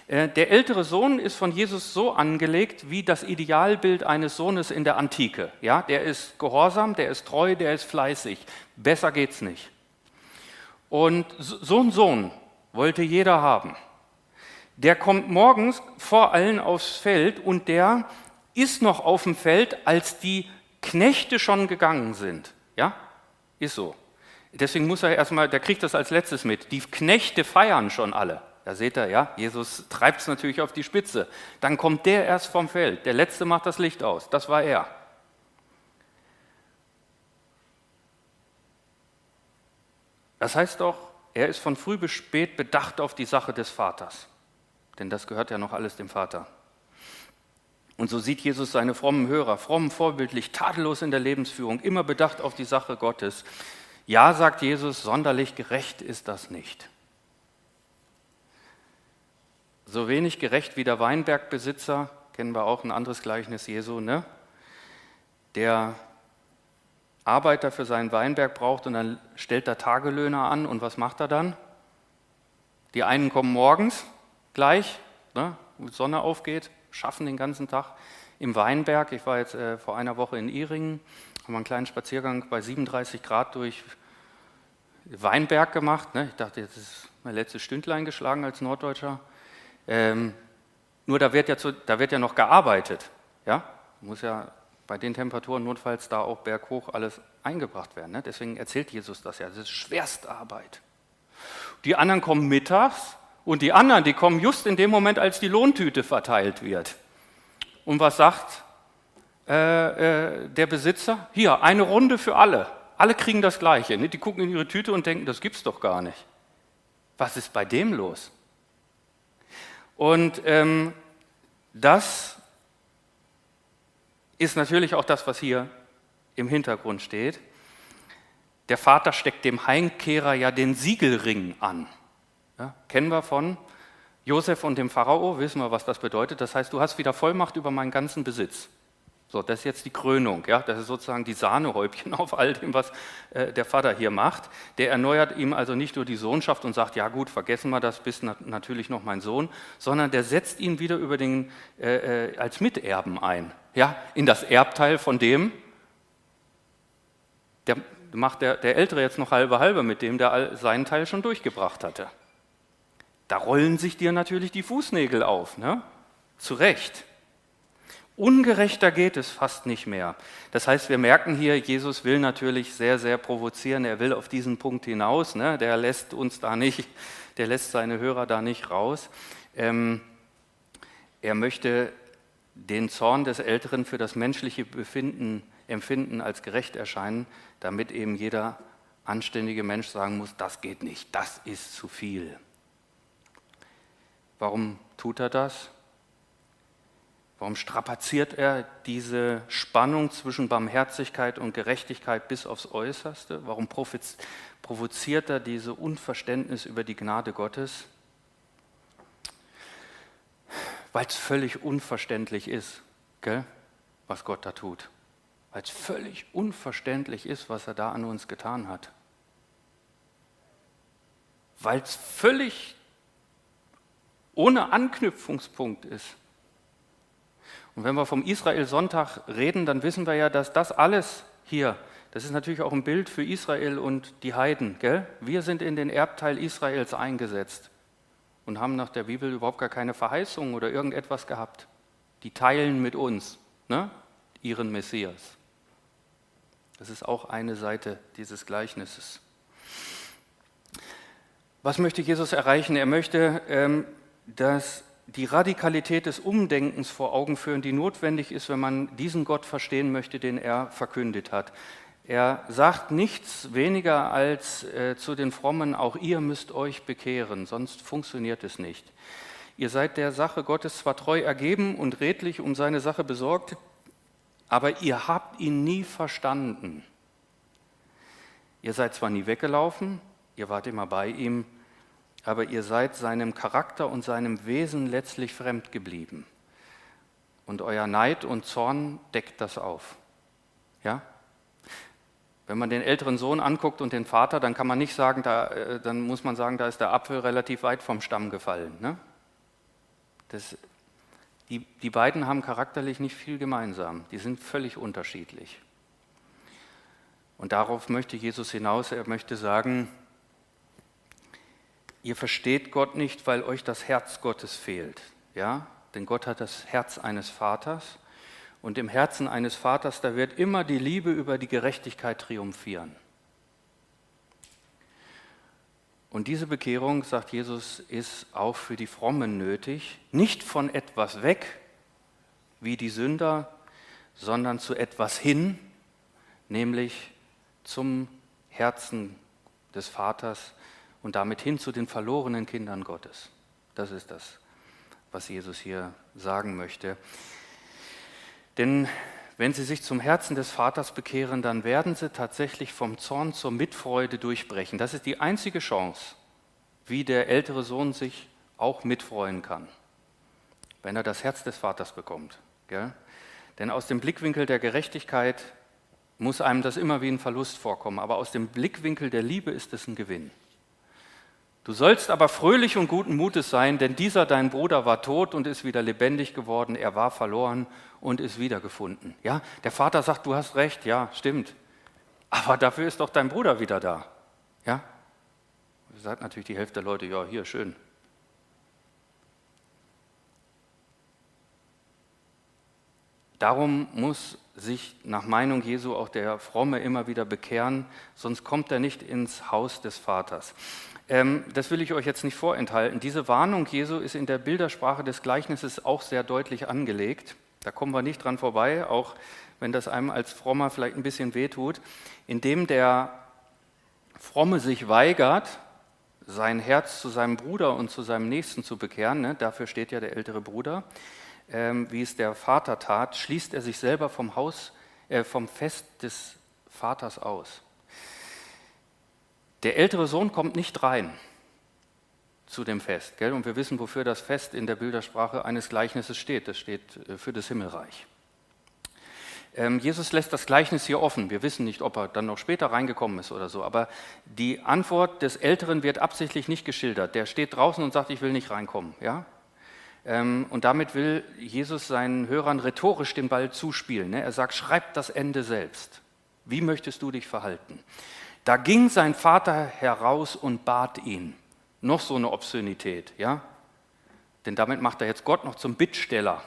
Äh, der ältere Sohn ist von Jesus so angelegt wie das Idealbild eines Sohnes in der Antike. Ja, der ist gehorsam, der ist treu, der ist fleißig. Besser geht's nicht. Und so ein Sohn, wollte jeder haben. Der kommt morgens vor allen aufs Feld und der ist noch auf dem Feld, als die Knechte schon gegangen sind. Ja, ist so. Deswegen muss er erstmal, der kriegt das als letztes mit. Die Knechte feiern schon alle. Da seht ihr, ja, Jesus treibt es natürlich auf die Spitze. Dann kommt der erst vom Feld. Der Letzte macht das Licht aus. Das war er. Das heißt doch, er ist von früh bis spät bedacht auf die Sache des Vaters, denn das gehört ja noch alles dem Vater. Und so sieht Jesus seine frommen Hörer, fromm, vorbildlich, tadellos in der Lebensführung, immer bedacht auf die Sache Gottes. Ja, sagt Jesus, sonderlich gerecht ist das nicht. So wenig gerecht wie der Weinbergbesitzer, kennen wir auch ein anderes Gleichnis Jesu, ne? der Arbeiter für seinen Weinberg braucht und dann stellt er Tagelöhner an und was macht er dann? Die einen kommen morgens gleich, ne, wo die Sonne aufgeht, schaffen den ganzen Tag im Weinberg. Ich war jetzt äh, vor einer Woche in Iringen, haben einen kleinen Spaziergang bei 37 Grad durch Weinberg gemacht. Ne? Ich dachte, jetzt ist mein letztes Stündlein geschlagen als Norddeutscher. Ähm, nur da wird, ja zu, da wird ja noch gearbeitet. Ja? Muss ja bei den Temperaturen notfalls da auch berghoch alles eingebracht werden. Ne? Deswegen erzählt Jesus das ja. Das ist Schwerstarbeit. Die anderen kommen mittags und die anderen, die kommen just in dem Moment, als die Lohntüte verteilt wird. Und was sagt äh, äh, der Besitzer? Hier, eine Runde für alle. Alle kriegen das Gleiche. Ne? Die gucken in ihre Tüte und denken, das gibt's doch gar nicht. Was ist bei dem los? Und ähm, das ist natürlich auch das, was hier im Hintergrund steht. Der Vater steckt dem Heimkehrer ja den Siegelring an. Ja, kennen wir von Josef und dem Pharao, wissen wir, was das bedeutet. Das heißt, du hast wieder Vollmacht über meinen ganzen Besitz. So, das ist jetzt die Krönung. Ja? Das ist sozusagen die Sahnehäubchen auf all dem, was äh, der Vater hier macht. Der erneuert ihm also nicht nur die Sohnschaft und sagt, ja gut, vergessen wir das, bist na natürlich noch mein Sohn, sondern der setzt ihn wieder den, äh, äh, als Miterben ein. Ja? In das Erbteil von dem, der macht der, der Ältere jetzt noch halbe halbe mit dem, der seinen Teil schon durchgebracht hatte. Da rollen sich dir natürlich die Fußnägel auf, ne? Zu Recht. Ungerechter geht es fast nicht mehr. Das heißt, wir merken hier, Jesus will natürlich sehr, sehr provozieren. Er will auf diesen Punkt hinaus. Ne? Der lässt uns da nicht, der lässt seine Hörer da nicht raus. Ähm, er möchte den Zorn des Älteren für das menschliche Befinden, Empfinden als gerecht erscheinen, damit eben jeder anständige Mensch sagen muss, das geht nicht, das ist zu viel. Warum tut er das? Warum strapaziert er diese Spannung zwischen Barmherzigkeit und Gerechtigkeit bis aufs Äußerste? Warum provoziert er diese Unverständnis über die Gnade Gottes? Weil es völlig unverständlich ist, gell, was Gott da tut. Weil es völlig unverständlich ist, was er da an uns getan hat. Weil es völlig ohne Anknüpfungspunkt ist. Und wenn wir vom Israel-Sonntag reden, dann wissen wir ja, dass das alles hier, das ist natürlich auch ein Bild für Israel und die Heiden. Gell? Wir sind in den Erbteil Israels eingesetzt und haben nach der Bibel überhaupt gar keine Verheißung oder irgendetwas gehabt. Die teilen mit uns ne, ihren Messias. Das ist auch eine Seite dieses Gleichnisses. Was möchte Jesus erreichen? Er möchte, ähm, dass die Radikalität des Umdenkens vor Augen führen, die notwendig ist, wenn man diesen Gott verstehen möchte, den er verkündet hat. Er sagt nichts weniger als äh, zu den Frommen, auch ihr müsst euch bekehren, sonst funktioniert es nicht. Ihr seid der Sache Gottes zwar treu ergeben und redlich um seine Sache besorgt, aber ihr habt ihn nie verstanden. Ihr seid zwar nie weggelaufen, ihr wart immer bei ihm, aber ihr seid seinem Charakter und seinem Wesen letztlich fremd geblieben. Und euer Neid und Zorn deckt das auf. Ja? Wenn man den älteren Sohn anguckt und den Vater, dann kann man nicht sagen, da, äh, dann muss man sagen, da ist der Apfel relativ weit vom Stamm gefallen. Ne? Das, die, die beiden haben charakterlich nicht viel gemeinsam. Die sind völlig unterschiedlich. Und darauf möchte Jesus hinaus. Er möchte sagen, ihr versteht Gott nicht, weil euch das Herz Gottes fehlt. Ja? Denn Gott hat das Herz eines Vaters und im Herzen eines Vaters, da wird immer die Liebe über die Gerechtigkeit triumphieren. Und diese Bekehrung, sagt Jesus, ist auch für die Frommen nötig, nicht von etwas weg, wie die Sünder, sondern zu etwas hin, nämlich zum Herzen des Vaters, und damit hin zu den verlorenen Kindern Gottes. Das ist das, was Jesus hier sagen möchte. Denn wenn sie sich zum Herzen des Vaters bekehren, dann werden sie tatsächlich vom Zorn zur Mitfreude durchbrechen. Das ist die einzige Chance, wie der ältere Sohn sich auch mitfreuen kann, wenn er das Herz des Vaters bekommt. Gell? Denn aus dem Blickwinkel der Gerechtigkeit muss einem das immer wie ein Verlust vorkommen, aber aus dem Blickwinkel der Liebe ist es ein Gewinn. Du sollst aber fröhlich und guten Mutes sein, denn dieser dein Bruder war tot und ist wieder lebendig geworden, er war verloren und ist wiedergefunden. Ja, der Vater sagt, du hast recht, ja, stimmt. Aber dafür ist doch dein Bruder wieder da. Ja? Sagt natürlich die Hälfte der Leute, ja, hier schön. Darum muss sich nach Meinung Jesu auch der Fromme immer wieder bekehren, sonst kommt er nicht ins Haus des Vaters. Ähm, das will ich euch jetzt nicht vorenthalten. Diese Warnung Jesu ist in der Bildersprache des Gleichnisses auch sehr deutlich angelegt. Da kommen wir nicht dran vorbei, auch wenn das einem als Frommer vielleicht ein bisschen wehtut, indem der Fromme sich weigert, sein Herz zu seinem Bruder und zu seinem Nächsten zu bekehren, ne? dafür steht ja der ältere Bruder, ähm, wie es der Vater tat, schließt er sich selber vom, Haus, äh, vom Fest des Vaters aus. Der ältere Sohn kommt nicht rein zu dem Fest. Gell? Und wir wissen, wofür das Fest in der Bildersprache eines Gleichnisses steht. Das steht äh, für das Himmelreich. Ähm, Jesus lässt das Gleichnis hier offen. Wir wissen nicht, ob er dann noch später reingekommen ist oder so. Aber die Antwort des Älteren wird absichtlich nicht geschildert. Der steht draußen und sagt, ich will nicht reinkommen. Ja? Ähm, und damit will Jesus seinen Hörern rhetorisch den Ball zuspielen. Ne? Er sagt, schreib das Ende selbst. Wie möchtest du dich verhalten? Da ging sein Vater heraus und bat ihn. Noch so eine Obszönität, ja? Denn damit macht er jetzt Gott noch zum Bittsteller.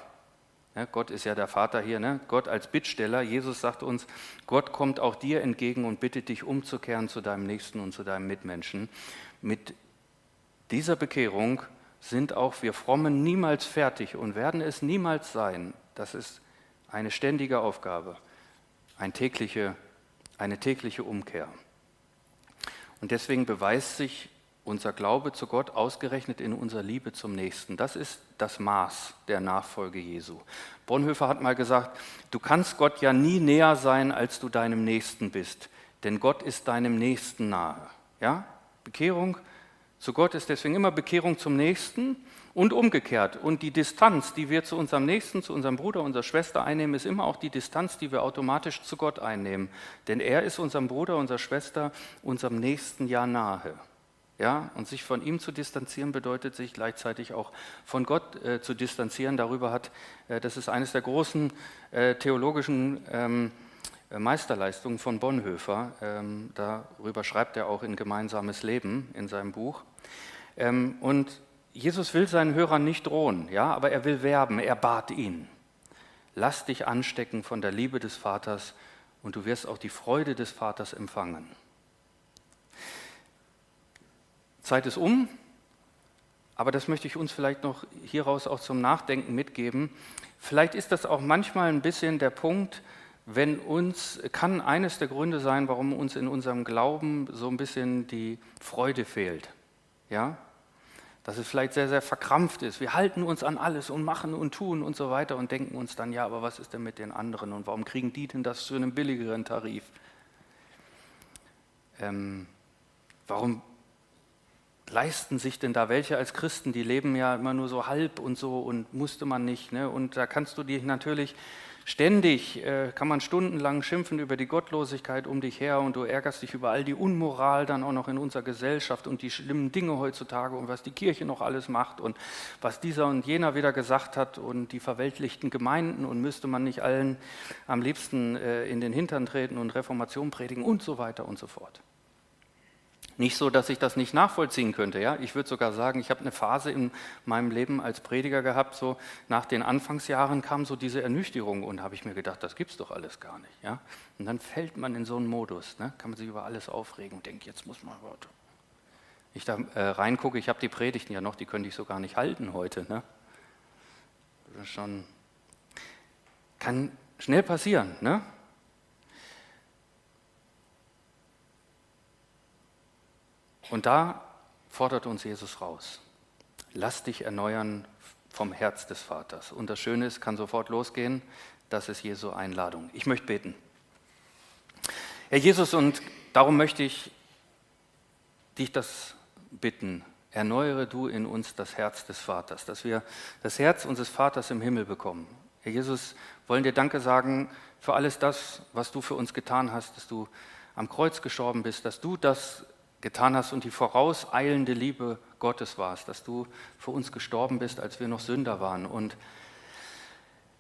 Ja, Gott ist ja der Vater hier, ne? Gott als Bittsteller. Jesus sagt uns, Gott kommt auch dir entgegen und bittet dich umzukehren zu deinem Nächsten und zu deinem Mitmenschen. Mit dieser Bekehrung sind auch wir Frommen niemals fertig und werden es niemals sein. Das ist eine ständige Aufgabe, eine tägliche, eine tägliche Umkehr. Und deswegen beweist sich unser Glaube zu Gott ausgerechnet in unserer Liebe zum Nächsten. Das ist das Maß der Nachfolge Jesu. Bonhoeffer hat mal gesagt, du kannst Gott ja nie näher sein, als du deinem Nächsten bist, denn Gott ist deinem Nächsten nahe. Ja? Bekehrung zu Gott ist deswegen immer Bekehrung zum Nächsten und umgekehrt. Und die Distanz, die wir zu unserem Nächsten, zu unserem Bruder, unserer Schwester einnehmen, ist immer auch die Distanz, die wir automatisch zu Gott einnehmen. Denn er ist unserem Bruder, unserer Schwester, unserem Nächsten ja nahe. Ja, und sich von ihm zu distanzieren bedeutet, sich gleichzeitig auch von Gott äh, zu distanzieren. Darüber hat, äh, das ist eines der großen äh, theologischen ähm, äh, Meisterleistungen von Bonhoeffer. Ähm, darüber schreibt er auch in Gemeinsames Leben in seinem Buch. Ähm, und Jesus will seinen Hörern nicht drohen, ja, aber er will werben, er bat ihn. Lass dich anstecken von der Liebe des Vaters und du wirst auch die Freude des Vaters empfangen. Zeit ist um, aber das möchte ich uns vielleicht noch hieraus auch zum Nachdenken mitgeben. Vielleicht ist das auch manchmal ein bisschen der Punkt, wenn uns, kann eines der Gründe sein, warum uns in unserem Glauben so ein bisschen die Freude fehlt. Ja? Dass es vielleicht sehr, sehr verkrampft ist. Wir halten uns an alles und machen und tun und so weiter und denken uns dann, ja, aber was ist denn mit den anderen und warum kriegen die denn das zu einem billigeren Tarif? Ähm, warum leisten sich denn da welche als Christen? Die leben ja immer nur so halb und so und musste man nicht. Ne? Und da kannst du dich natürlich Ständig äh, kann man stundenlang schimpfen über die Gottlosigkeit um dich her und du ärgerst dich über all die Unmoral dann auch noch in unserer Gesellschaft und die schlimmen Dinge heutzutage und was die Kirche noch alles macht und was dieser und jener wieder gesagt hat und die verweltlichten Gemeinden und müsste man nicht allen am liebsten äh, in den Hintern treten und Reformation predigen und so weiter und so fort. Nicht so, dass ich das nicht nachvollziehen könnte. Ja? Ich würde sogar sagen, ich habe eine Phase in meinem Leben als Prediger gehabt, so nach den Anfangsjahren kam so diese Ernüchterung und habe ich mir gedacht, das gibt es doch alles gar nicht. Ja? Und dann fällt man in so einen Modus, ne? kann man sich über alles aufregen und denkt, jetzt muss man Wort. Ich da äh, reingucke, ich habe die Predigten ja noch, die könnte ich so gar nicht halten heute. Ne? Das schon, kann schnell passieren. Ne? Und da fordert uns Jesus raus. Lass dich erneuern vom Herz des Vaters. Und das Schöne ist, kann sofort losgehen, das ist Jesu Einladung. Ich möchte beten. Herr Jesus, und darum möchte ich dich das bitten. Erneuere du in uns das Herz des Vaters, dass wir das Herz unseres Vaters im Himmel bekommen. Herr Jesus, wollen dir Danke sagen für alles das, was du für uns getan hast, dass du am Kreuz gestorben bist, dass du das getan hast und die vorauseilende Liebe Gottes warst, dass du für uns gestorben bist, als wir noch Sünder waren. Und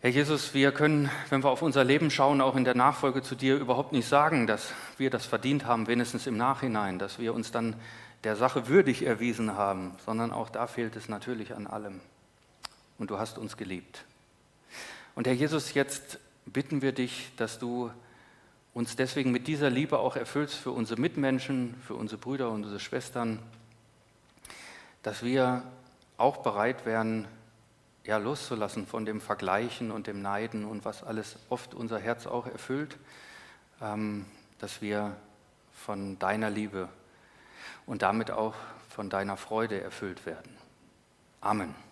Herr Jesus, wir können, wenn wir auf unser Leben schauen, auch in der Nachfolge zu dir überhaupt nicht sagen, dass wir das verdient haben, wenigstens im Nachhinein, dass wir uns dann der Sache würdig erwiesen haben, sondern auch da fehlt es natürlich an allem. Und du hast uns geliebt. Und Herr Jesus, jetzt bitten wir dich, dass du uns deswegen mit dieser Liebe auch erfüllst für unsere Mitmenschen, für unsere Brüder und unsere Schwestern, dass wir auch bereit wären, ja, loszulassen von dem Vergleichen und dem Neiden und was alles oft unser Herz auch erfüllt, ähm, dass wir von deiner Liebe und damit auch von deiner Freude erfüllt werden. Amen.